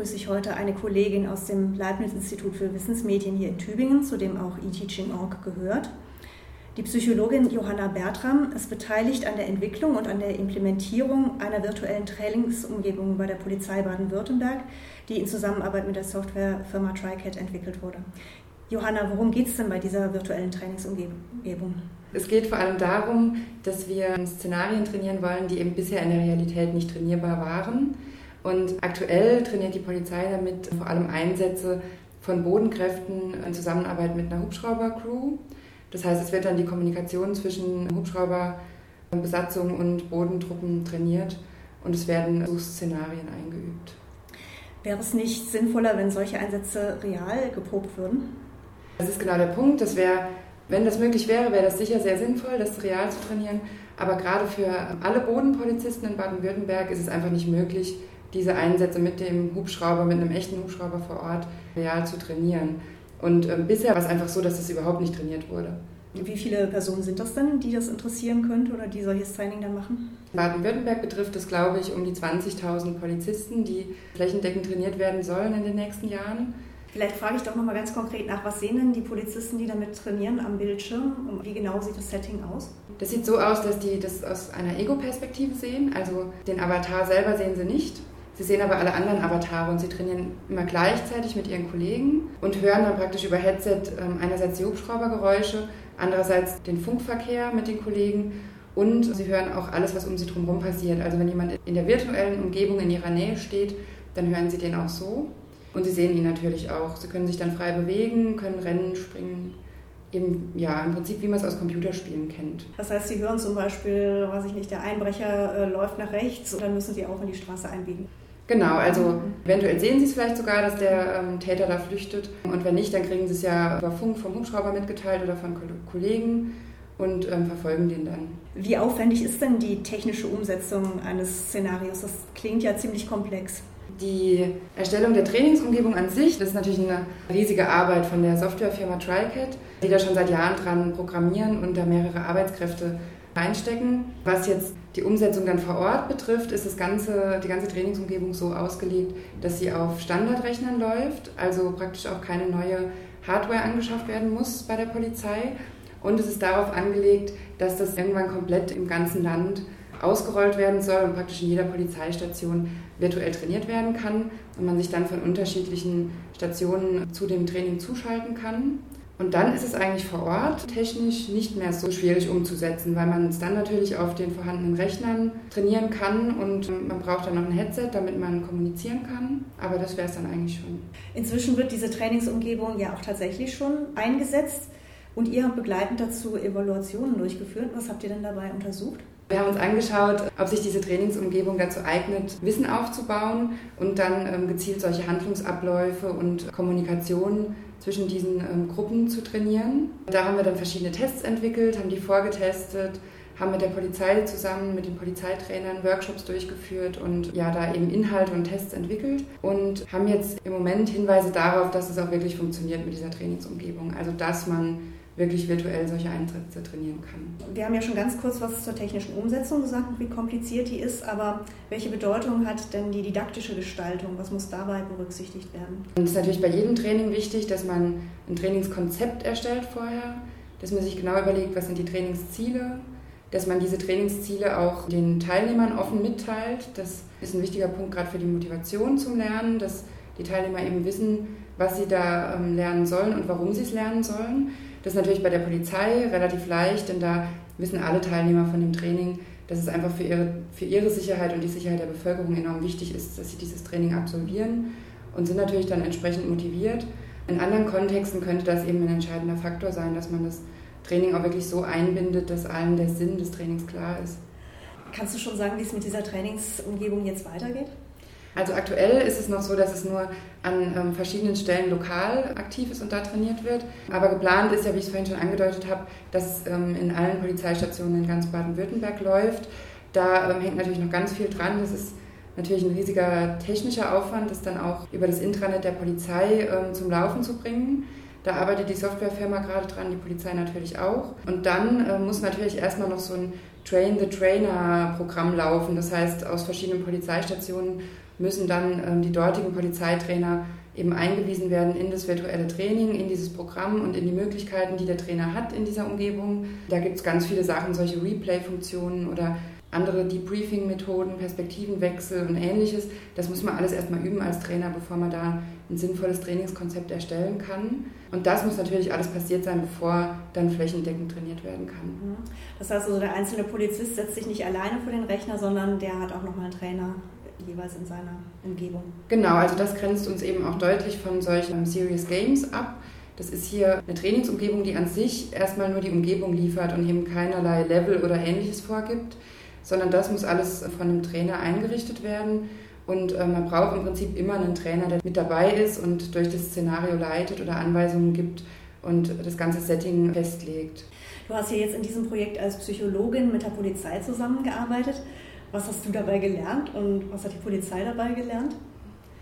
begrüße ich heute eine Kollegin aus dem Leibniz-Institut für Wissensmedien hier in Tübingen, zu dem auch eTeaching.org gehört. Die Psychologin Johanna Bertram ist beteiligt an der Entwicklung und an der Implementierung einer virtuellen Trainingsumgebung bei der Polizei Baden-Württemberg, die in Zusammenarbeit mit der Softwarefirma TriCAT entwickelt wurde. Johanna, worum geht es denn bei dieser virtuellen Trainingsumgebung? Es geht vor allem darum, dass wir Szenarien trainieren wollen, die eben bisher in der Realität nicht trainierbar waren. Und aktuell trainiert die Polizei damit vor allem Einsätze von Bodenkräften in Zusammenarbeit mit einer Hubschraubercrew. Das heißt, es wird dann die Kommunikation zwischen Hubschrauberbesatzung und Bodentruppen trainiert und es werden Suchszenarien eingeübt. Wäre es nicht sinnvoller, wenn solche Einsätze real geprobt würden? Das ist genau der Punkt. Das wäre, wenn das möglich wäre, wäre das sicher sehr sinnvoll, das real zu trainieren. Aber gerade für alle Bodenpolizisten in Baden-Württemberg ist es einfach nicht möglich, diese Einsätze mit dem Hubschrauber, mit einem echten Hubschrauber vor Ort real zu trainieren. Und äh, bisher war es einfach so, dass das überhaupt nicht trainiert wurde. Wie viele Personen sind das denn, die das interessieren könnte oder die solches Training dann machen? Baden-Württemberg betrifft es, glaube ich, um die 20.000 Polizisten, die flächendeckend trainiert werden sollen in den nächsten Jahren. Vielleicht frage ich doch nochmal ganz konkret nach, was sehen denn die Polizisten, die damit trainieren am Bildschirm und wie genau sieht das Setting aus? Das sieht so aus, dass die das aus einer Ego-Perspektive sehen, also den Avatar selber sehen sie nicht. Sie sehen aber alle anderen Avatare und sie trainieren immer gleichzeitig mit ihren Kollegen und hören dann praktisch über Headset ähm, einerseits die Hubschraubergeräusche, andererseits den Funkverkehr mit den Kollegen und sie hören auch alles, was um sie drumherum passiert. Also wenn jemand in der virtuellen Umgebung in ihrer Nähe steht, dann hören sie den auch so. Und sie sehen ihn natürlich auch. Sie können sich dann frei bewegen, können rennen, springen. Eben, ja, im Prinzip, wie man es aus Computerspielen kennt. Das heißt, Sie hören zum Beispiel, weiß ich nicht, der Einbrecher äh, läuft nach rechts und dann müssen Sie auch in die Straße einbiegen. Genau, also eventuell sehen Sie es vielleicht sogar, dass der ähm, Täter da flüchtet. Und wenn nicht, dann kriegen Sie es ja über Funk vom Hubschrauber mitgeteilt oder von Kollegen und ähm, verfolgen den dann. Wie aufwendig ist denn die technische Umsetzung eines Szenarios? Das klingt ja ziemlich komplex. Die Erstellung der Trainingsumgebung an sich, das ist natürlich eine riesige Arbeit von der Softwarefirma TriCAT, die da schon seit Jahren dran programmieren und da mehrere Arbeitskräfte reinstecken. Was jetzt die Umsetzung dann vor Ort betrifft, ist das ganze, die ganze Trainingsumgebung so ausgelegt, dass sie auf Standardrechnern läuft, also praktisch auch keine neue Hardware angeschafft werden muss bei der Polizei. Und es ist darauf angelegt, dass das irgendwann komplett im ganzen Land ausgerollt werden soll und praktisch in jeder Polizeistation virtuell trainiert werden kann und man sich dann von unterschiedlichen Stationen zu dem Training zuschalten kann. Und dann ist es eigentlich vor Ort technisch nicht mehr so schwierig umzusetzen, weil man es dann natürlich auf den vorhandenen Rechnern trainieren kann und man braucht dann noch ein Headset, damit man kommunizieren kann. Aber das wäre es dann eigentlich schon. Inzwischen wird diese Trainingsumgebung ja auch tatsächlich schon eingesetzt und ihr habt begleitend dazu Evaluationen durchgeführt. Was habt ihr denn dabei untersucht? Wir haben uns angeschaut, ob sich diese Trainingsumgebung dazu eignet, Wissen aufzubauen und dann ähm, gezielt solche Handlungsabläufe und Kommunikation zwischen diesen ähm, Gruppen zu trainieren. Da haben wir dann verschiedene Tests entwickelt, haben die vorgetestet, haben mit der Polizei zusammen, mit den Polizeitrainern Workshops durchgeführt und ja, da eben Inhalte und Tests entwickelt und haben jetzt im Moment Hinweise darauf, dass es auch wirklich funktioniert mit dieser Trainingsumgebung. Also, dass man wirklich virtuell solche Einsätze trainieren kann. Wir haben ja schon ganz kurz was zur technischen Umsetzung gesagt und wie kompliziert die ist, aber welche Bedeutung hat denn die didaktische Gestaltung? Was muss dabei berücksichtigt werden? Es ist natürlich bei jedem Training wichtig, dass man ein Trainingskonzept erstellt vorher, dass man sich genau überlegt, was sind die Trainingsziele, dass man diese Trainingsziele auch den Teilnehmern offen mitteilt. Das ist ein wichtiger Punkt gerade für die Motivation zum Lernen, dass die Teilnehmer eben wissen, was sie da ähm, lernen sollen und warum sie es lernen sollen. Das ist natürlich bei der Polizei relativ leicht, denn da wissen alle Teilnehmer von dem Training, dass es einfach für ihre, für ihre Sicherheit und die Sicherheit der Bevölkerung enorm wichtig ist, dass sie dieses Training absolvieren und sind natürlich dann entsprechend motiviert. In anderen Kontexten könnte das eben ein entscheidender Faktor sein, dass man das Training auch wirklich so einbindet, dass allen der Sinn des Trainings klar ist. Kannst du schon sagen, wie es mit dieser Trainingsumgebung jetzt weitergeht? Also aktuell ist es noch so, dass es nur an ähm, verschiedenen Stellen lokal aktiv ist und da trainiert wird. Aber geplant ist ja, wie ich es vorhin schon angedeutet habe, dass ähm, in allen Polizeistationen in ganz Baden-Württemberg läuft. Da ähm, hängt natürlich noch ganz viel dran. Das ist natürlich ein riesiger technischer Aufwand, das dann auch über das Intranet der Polizei ähm, zum Laufen zu bringen. Da arbeitet die Softwarefirma gerade dran, die Polizei natürlich auch. Und dann äh, muss natürlich erstmal noch so ein Train the Trainer Programm laufen. Das heißt, aus verschiedenen Polizeistationen müssen dann ähm, die dortigen Polizeitrainer eben eingewiesen werden in das virtuelle Training, in dieses Programm und in die Möglichkeiten, die der Trainer hat in dieser Umgebung. Da gibt es ganz viele Sachen, solche Replay-Funktionen oder andere Debriefing-Methoden, Perspektivenwechsel und ähnliches. Das muss man alles erstmal üben als Trainer, bevor man da ein sinnvolles Trainingskonzept erstellen kann. Und das muss natürlich alles passiert sein, bevor dann flächendeckend trainiert werden kann. Mhm. Das heißt also, der einzelne Polizist setzt sich nicht alleine vor den Rechner, sondern der hat auch nochmal einen Trainer jeweils in seiner Umgebung. Genau, also das grenzt uns eben auch deutlich von solchen Serious Games ab. Das ist hier eine Trainingsumgebung, die an sich erstmal nur die Umgebung liefert und eben keinerlei Level oder ähnliches vorgibt, sondern das muss alles von einem Trainer eingerichtet werden. Und äh, man braucht im Prinzip immer einen Trainer, der mit dabei ist und durch das Szenario leitet oder Anweisungen gibt und das ganze Setting festlegt. Du hast hier jetzt in diesem Projekt als Psychologin mit der Polizei zusammengearbeitet. Was hast du dabei gelernt und was hat die Polizei dabei gelernt?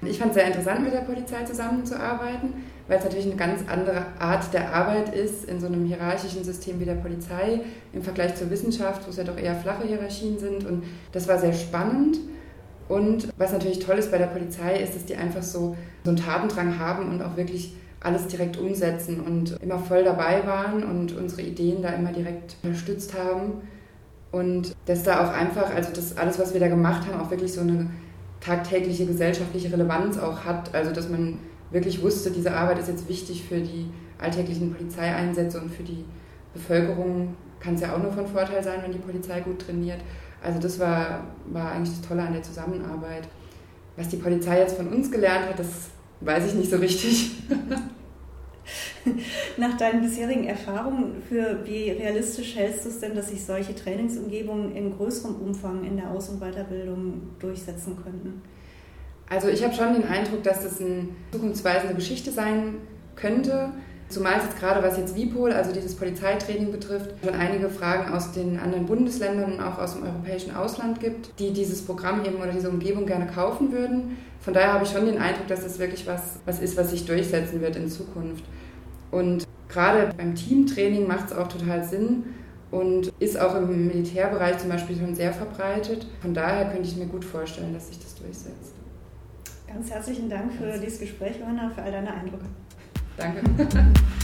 Ich fand es sehr interessant, mit der Polizei zusammenzuarbeiten, weil es natürlich eine ganz andere Art der Arbeit ist in so einem hierarchischen System wie der Polizei im Vergleich zur Wissenschaft, wo es ja doch eher flache Hierarchien sind. Und das war sehr spannend. Und was natürlich toll ist bei der Polizei, ist, dass die einfach so, so einen Tatendrang haben und auch wirklich alles direkt umsetzen und immer voll dabei waren und unsere Ideen da immer direkt unterstützt haben. Und dass da auch einfach, also das alles, was wir da gemacht haben, auch wirklich so eine tagtägliche gesellschaftliche Relevanz auch hat. Also dass man wirklich wusste, diese Arbeit ist jetzt wichtig für die alltäglichen Polizeieinsätze und für die Bevölkerung kann es ja auch nur von Vorteil sein, wenn die Polizei gut trainiert. Also das war, war eigentlich das Tolle an der Zusammenarbeit. Was die Polizei jetzt von uns gelernt hat, das weiß ich nicht so richtig. Nach deinen bisherigen Erfahrungen, für wie realistisch hältst du es denn, dass sich solche Trainingsumgebungen in größerem Umfang in der Aus- und Weiterbildung durchsetzen könnten? Also ich habe schon den Eindruck, dass das eine zukunftsweisende Geschichte sein könnte. Zumal es jetzt gerade, was jetzt WIPOL, also dieses Polizeitraining betrifft, schon einige Fragen aus den anderen Bundesländern und auch aus dem europäischen Ausland gibt, die dieses Programm eben oder diese Umgebung gerne kaufen würden. Von daher habe ich schon den Eindruck, dass das wirklich was, was ist, was sich durchsetzen wird in Zukunft. Und gerade beim Teamtraining macht es auch total Sinn und ist auch im Militärbereich zum Beispiel schon sehr verbreitet. Von daher könnte ich mir gut vorstellen, dass sich das durchsetzt. Ganz herzlichen Dank für dieses Gespräch, Johanna, für all deine Eindrücke. Danke.